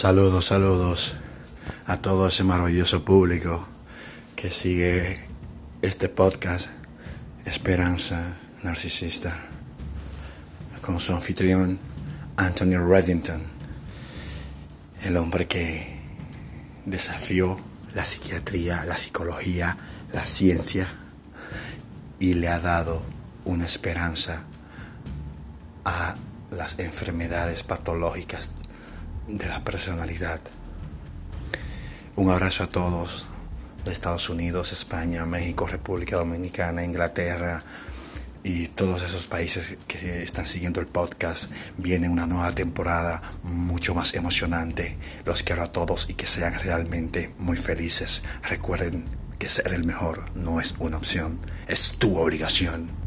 Saludos, saludos a todo ese maravilloso público que sigue este podcast Esperanza Narcisista con su anfitrión Anthony Reddington, el hombre que desafió la psiquiatría, la psicología, la ciencia y le ha dado una esperanza a las enfermedades patológicas de la personalidad. Un abrazo a todos de Estados Unidos, España, México, República Dominicana, Inglaterra y todos esos países que están siguiendo el podcast. Viene una nueva temporada mucho más emocionante. Los quiero a todos y que sean realmente muy felices. Recuerden que ser el mejor no es una opción, es tu obligación.